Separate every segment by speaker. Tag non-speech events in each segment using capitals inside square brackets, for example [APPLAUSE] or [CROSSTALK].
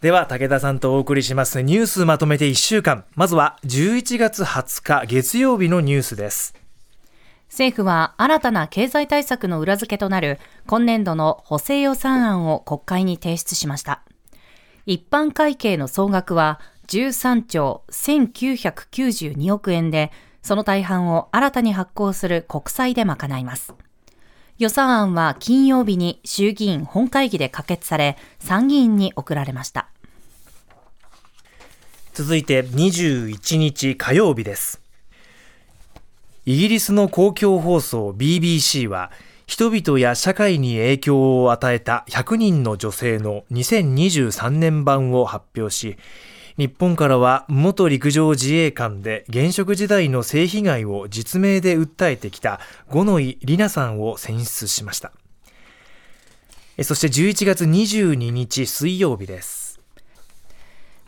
Speaker 1: では武田さんとお送りしますニュースまとめて1週間。まずは11月20日月曜日のニュースです。
Speaker 2: 政府は新たな経済対策の裏付けとなる今年度の補正予算案を国会に提出しました。一般会計の総額は13兆1992億円でその大半を新たに発行する国債で賄います。予算案は金曜日に衆議院本会議で可決され、参議院に送られました。
Speaker 1: 続いて21日火曜日です。イギリスの公共放送 BBC は、人々や社会に影響を与えた100人の女性の2023年版を発表し、日本からは元陸上自衛官で現職時代の性被害を実名で訴えてきた五ノ井里奈さんを選出しました。そして11月22日水曜日です。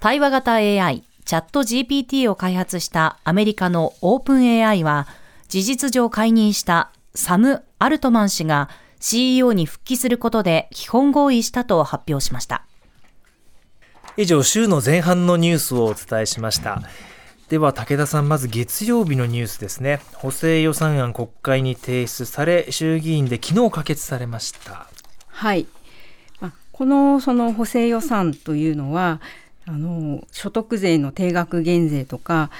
Speaker 2: 対話型 AI チャット GPT を開発したアメリカのオープン AI は事実上解任したサム・アルトマン氏が CEO に復帰することで基本合意したと発表しました。
Speaker 1: 以上週の前半のニュースをお伝えしました。では武田さんまず月曜日のニュースですね。補正予算案国会に提出され衆議院で昨日可決されました。
Speaker 3: はい。このその補正予算というのはあの所得税の定額減税とか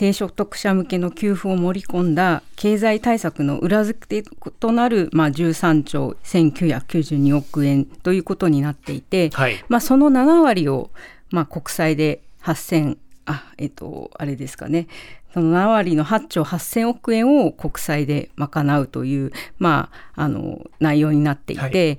Speaker 3: 低所得者向けの給付を盛り込んだ経済対策の裏付けとなる、まあ、13兆1992億円ということになっていて、はい、まあ、その7割を、まあ、国債で8000あえっとあれですかね。その7割の8兆8000億円を国債で賄うという、まあ、あの内容になっていて、はい、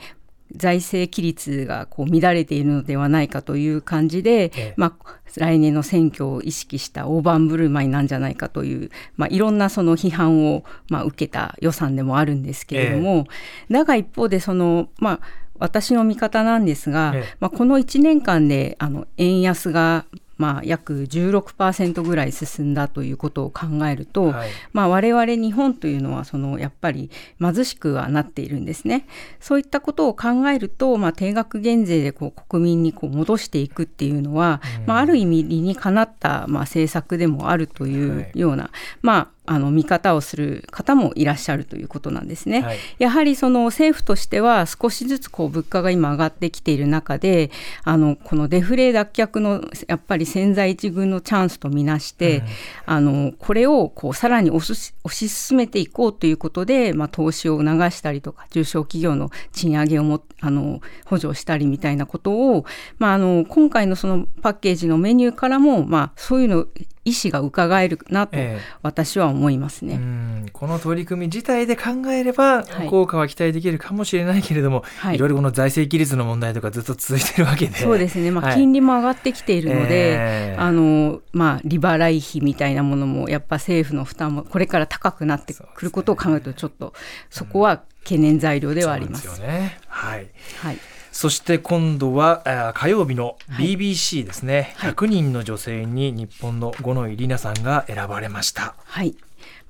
Speaker 3: 財政規律がこう乱れているのではないかという感じで、ええ、まあ、来年の選挙を意識した大盤振る舞いなんじゃないかという、まあ、いろんなその批判を、まあ、受けた予算でもあるんですけれども、え、だが一方でその、まあ、私の見方なんですが、まあ、この1年間であの円安がまあ、約16%ぐらい進んだということを考えると、はい。まあ、我々日本というのはそのやっぱり貧しくはなっているんですね。そういったことを考えると、まあ、定額減税でこう国民にこう戻していくっていうのは、うん、まあ、ある意味理にかなった、まあ、政策でもあるというような、はい、まああの見方をする方もいらっしゃるということなんですね。はい、やはりその政府としては少しずつこう物価が今上がってきている中であのこのデフレ脱却のやっぱり千載一遇のチャンスとみなして、うん、あのこれをこうさらに推し推し進めていこうということで、まあ、投資を促したりとか中小企業の賃上げをもあの補助したりみたいなことを、まあ、あの今回のそのパッケージのメニューからも、まあ、そういうの意思が伺えるなと私は思いますね、
Speaker 1: えー、この取り組み自体で考えれば効果は期待できるかもしれないけれども、はい、いろいろこの財政規律の問題とかずっと続いてるわけで。
Speaker 3: そうですね、まあ、金利も上がってきているので、えー、あのまあ、利払い費みたいなものもやっぱ政府の負担もこれから高くなってくることを考えるとちょっとそこは懸念材料ではあります。すね、
Speaker 1: はい、はいそして今度は火曜日の BBC ですね、はい、100人の女性に日本の五ノ井里奈さんが選ばれました。
Speaker 3: はい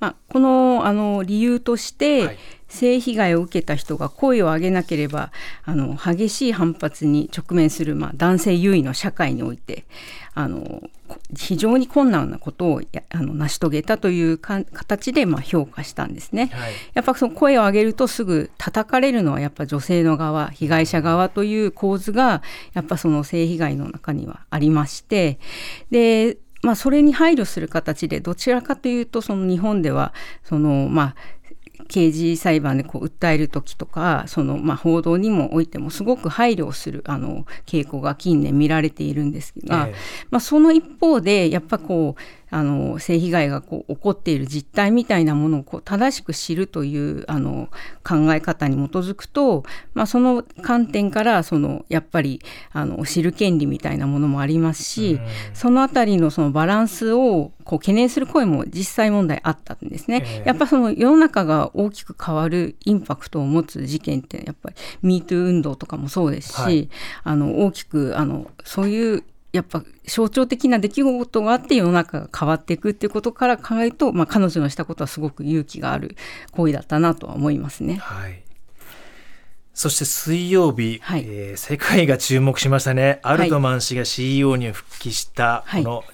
Speaker 3: まあ、このあの理由として、はい、性被害を受けた人が声を上げなければあの激しい反発に直面する、まあ、男性優位の社会においてあの非常に困難なことをあの成し遂げたという形でまあ評価したんですね。はい、やっぱその声を上げるとすぐ叩かれるのはやっぱ女性の側被害者側という構図がやっぱその性被害の中にはありましてでまあ、それに配慮する形でどちらかというとその日本ではそのまあ刑事裁判でこう訴える時とかその、まあ、報道にもおいてもすごく配慮をするあの傾向が近年見られているんですが、えー、まあ、その一方でやっぱこうあの性被害がこう起こっている実態みたいなものをこう正しく知るというあの考え方に基づくと、まあ、その観点からそのやっぱりあの知る権利みたいなものもありますし、そのあたりのそのバランスをこう懸念する声も実際問題あったんですね。えー、やっぱその世の中が大きく変わるインパクトを持つ事件ってやっぱり MeToo 運動とかもそうですし、はい、あの大きくあのそういうやっぱ象徴的な出来事があって世の中が変わっていくっていうことから考えると、まあ、彼女のしたことはすごく勇気がある行為だったなとは思いますね。
Speaker 1: はい。そして水曜日、
Speaker 3: はい。
Speaker 1: えー世界が注目しましたね。アルトマン氏が CEO に復帰した、
Speaker 3: はい。
Speaker 1: この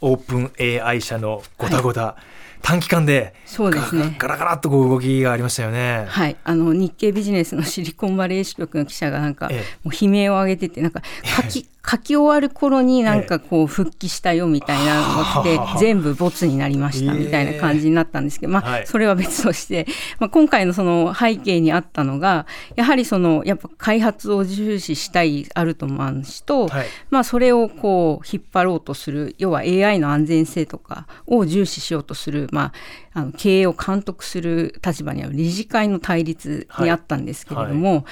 Speaker 1: オープン AI 社のごたごた、短期間で
Speaker 3: そうですね。
Speaker 1: ガラガラっとこう動きがありましたよね。
Speaker 3: はい、あの日経ビジネスの [LAUGHS] シリコンバレー支局の記者がなんか、
Speaker 1: ええ。
Speaker 3: もう悲鳴を上げててなんか書き書き終わる頃になんかこう復帰したよみたいなのが来て、
Speaker 1: はあ
Speaker 3: 全部ボツになりました
Speaker 1: ええ。
Speaker 3: みたいな感じになったんですけど、まあ、
Speaker 1: はい。
Speaker 3: それは別として、まあ、今回のその背景にあったのがやはりそのやっぱ開発を重視したいアルトマン氏と、
Speaker 1: はい。
Speaker 3: まあ、それをこう引っ張ろうとする要は AI の安全性とかを重視しようとする、まあ、あの経営を監督する立場にある理事会の対立にあったんですけれども、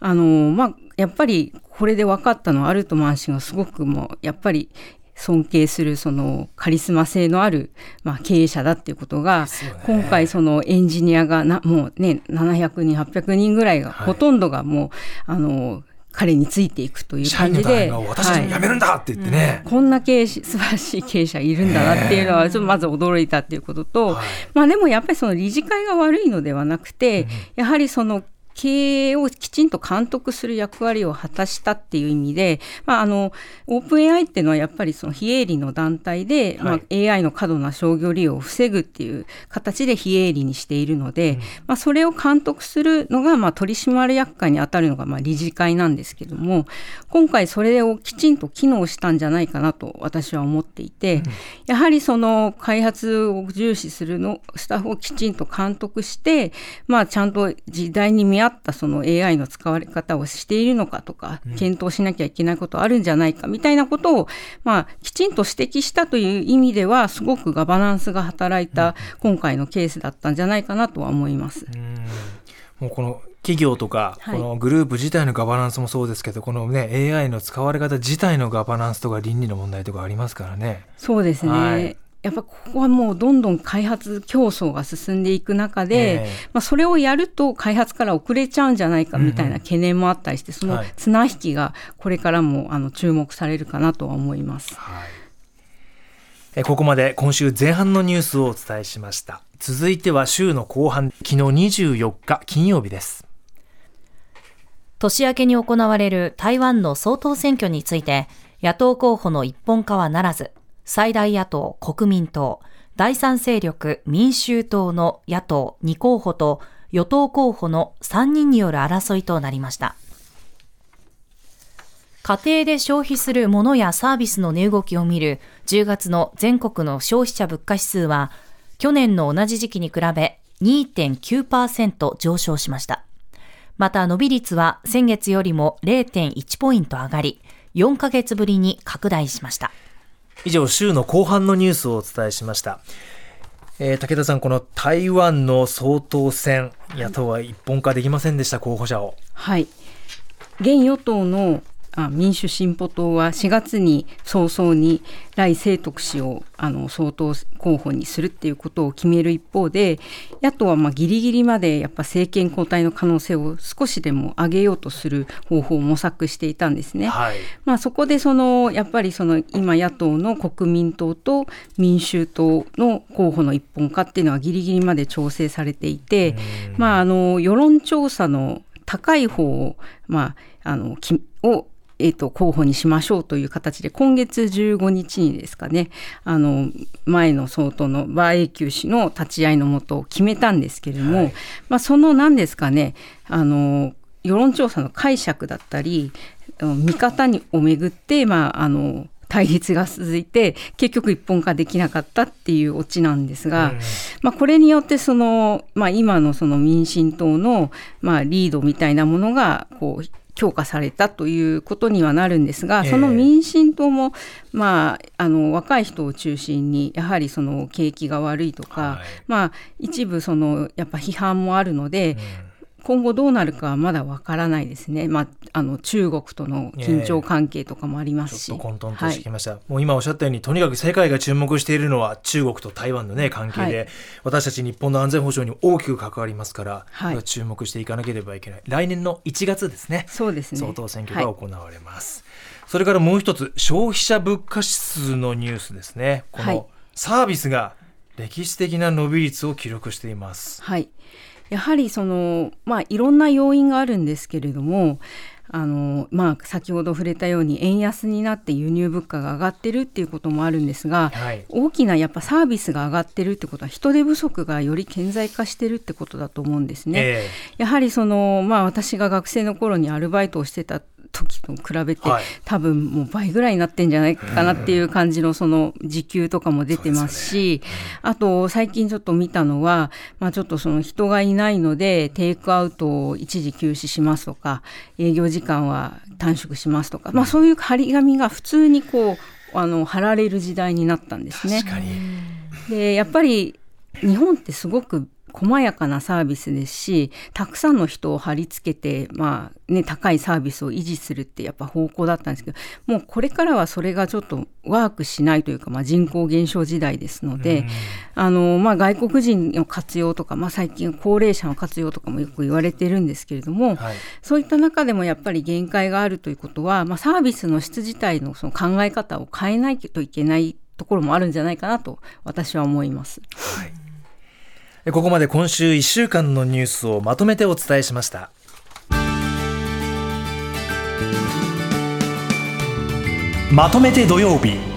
Speaker 3: あのまあ、やっぱりこれで分かったのはアルトマン氏がすごくもうやっぱり尊敬するそのカリスマ性のある、まあ、経営者だっていうことが、
Speaker 1: ね。
Speaker 3: 今回そのエンジニアがなもうね700人800人ぐらいが、
Speaker 1: はい。
Speaker 3: ほとんどがもうあの彼についていくという感じで。
Speaker 1: 私たちも辞めるんだって言ってね。
Speaker 3: こんな経営者素晴らしい経営者いるんだなっていうのはちょっとまず驚いたっていうことと、
Speaker 1: はい
Speaker 3: まあでもやっぱりその理事会が悪いのではなくて、やはりその経営をきちんと監督する役割を果たしたっていう意味で、まあ、あのオープン AI っていうのはやっぱりその非営利の団体で、まあ、AI の過度な商業利用を防ぐっていう形で非営利にしているので、まあ、それを監督するのが、まあ、取締役会に当たるのが、まあ、理事会なんですけども今回それをきちんと機能したんじゃないかなと私は思っていて、やはりその開発を重視するのスタッフをきちんと監督して、まあ、ちゃんと時代に見合ったその AI の使われ方をしているのかとか、検討しなきゃいけないことあるんじゃないかみたいなことを、まあ、きちんと指摘したという意味ではすごくガバナンスが働いた今回のケースだったんじゃないかなとは思います。
Speaker 1: うん。もうこの企業とか、
Speaker 3: はい。
Speaker 1: このグループ自体のガバナンスもそうですけどこのね AI の使われ方自体のガバナンスとか倫理の問題とかありますからね。
Speaker 3: そうですね、
Speaker 1: はい
Speaker 3: やっぱここはもうどんどん開発競争が進んでいく中で、
Speaker 1: ええ。
Speaker 3: まあ、それをやると開発から遅れちゃうんじゃないかみたいな懸念もあったりして、その
Speaker 1: はい。
Speaker 3: 綱引きがこれからもあの注目されるかなとは思います。
Speaker 1: はい。えここまで今週前半のニュースをお伝えしました。続いては週の後半昨日24日金曜日です。
Speaker 2: 年明けに行われる台湾の総統選挙について、野党候補の一本化はならず、最大野党国民党、第三勢力民衆党の野党2候補と与党候補の3人による争いとなりました。家庭で消費する物やサービスの値動きを見る10月の全国の消費者物価指数は、去年の同じ時期に比べ2.9%上昇しました。また伸び率は先月よりも0.1ポイント上がり、4ヶ月ぶりに拡大しました。
Speaker 1: 以上週の後半のニュースをお伝えしました、えー武田さんこの台湾の総統選野党は一本化できませんでした候補者を。
Speaker 3: はい。現与党のあ民主進歩党は4月に早々に来清徳氏をあの総統候補にするっていうことを決める一方で野党はまあギリギリまでやっぱ政権交代の可能性を少しでも上げようとする方法を模索していたんですね。
Speaker 1: はい
Speaker 3: まあ、そこでそのやっぱりその今野党の国民党と民衆党の候補の一本化っていうのはギリギリまで調整されていて、まあ、あの世論調査の高い方を,、まあ、あのきをえー、と候補にしましょうという形で今月15日にですかねあの前の総統の馬英九氏の立ち会いのもと決めたんですけれども、
Speaker 1: はい。
Speaker 3: まあ、その何ですかねあの世論調査の解釈だったりうん見方にをめぐって、まあ、あの対立が続いて結局一本化できなかったっていうオチなんですが、
Speaker 1: うん。
Speaker 3: まあ、これによってその、まあ、今のその民進党の、まあ、リードみたいなものがこう強化されたということにはなるんですが、
Speaker 1: ええ。
Speaker 3: その民進党も、まあ、あの若い人を中心にやはりその景気が悪いとか、
Speaker 1: はい。
Speaker 3: まあ、一部そのやっぱ批判もあるので、
Speaker 1: うん
Speaker 3: 今後どうなるかはまだわからないですね、まあ、あの中国との緊張関係とかもありますし。
Speaker 1: ちょっと混沌としてきました、もう今おっしゃったようにとにかく世界が注目しているのは中国と台湾のね関係で、
Speaker 3: はい。
Speaker 1: 私たち日本の安全保障に大きく関わりますから、
Speaker 3: はい。
Speaker 1: 注目していかなければいけない。来年の1月ですね。
Speaker 3: そうですね。
Speaker 1: 総統選挙が行われます、それからもう一つ消費者物価指数のニュースですね。こ
Speaker 3: はい。
Speaker 1: のサービスが歴史的な伸び率を記録しています、
Speaker 3: はいやはりそのまあいろんな要因があるんですけれどもあのまあ、先ほど触れたように円安になって輸入物価が上がってるっていうこともあるんですが、はい、大きなやっぱサービスが上がってるってことは人手不足がより顕在化してるってことだと思うんですね。えー、やはりその、まあ、私が学生の頃にアルバイトをしてた時と比べて、はい、多分もう倍ぐらいになってんじゃないかなっていう感じのその時給とかも出てますし、ね、あと最近ちょっと見たのは、まあ、ちょっとその人がいないのでテイクアウトを一時休止しますとか営業時間は短縮しますとか、まあ、そういう張り紙が普通にこうあの貼られる時代になったんですね。でやっぱり日本ってすごく細やかなサービスですしたくさんの人を貼り付けて、まあね、高いサービスを維持するってやっぱ方向だったんですけどもうこれからはそれがちょっとワークしないというか、まあ、人口減少時代ですので、あのまあ、外国人の活用とか、まあ、最近高齢者の活用とかもよく言われてるんですけれども、はい、そういった中でもやっぱり限界があるということは、まあ、サービスの質自体のその考え方を変えないといけないところもあるんじゃないかなと私は思います。はい
Speaker 1: ここまで今週1週間のニュースをまとめてお伝えしました。まとめて土曜日。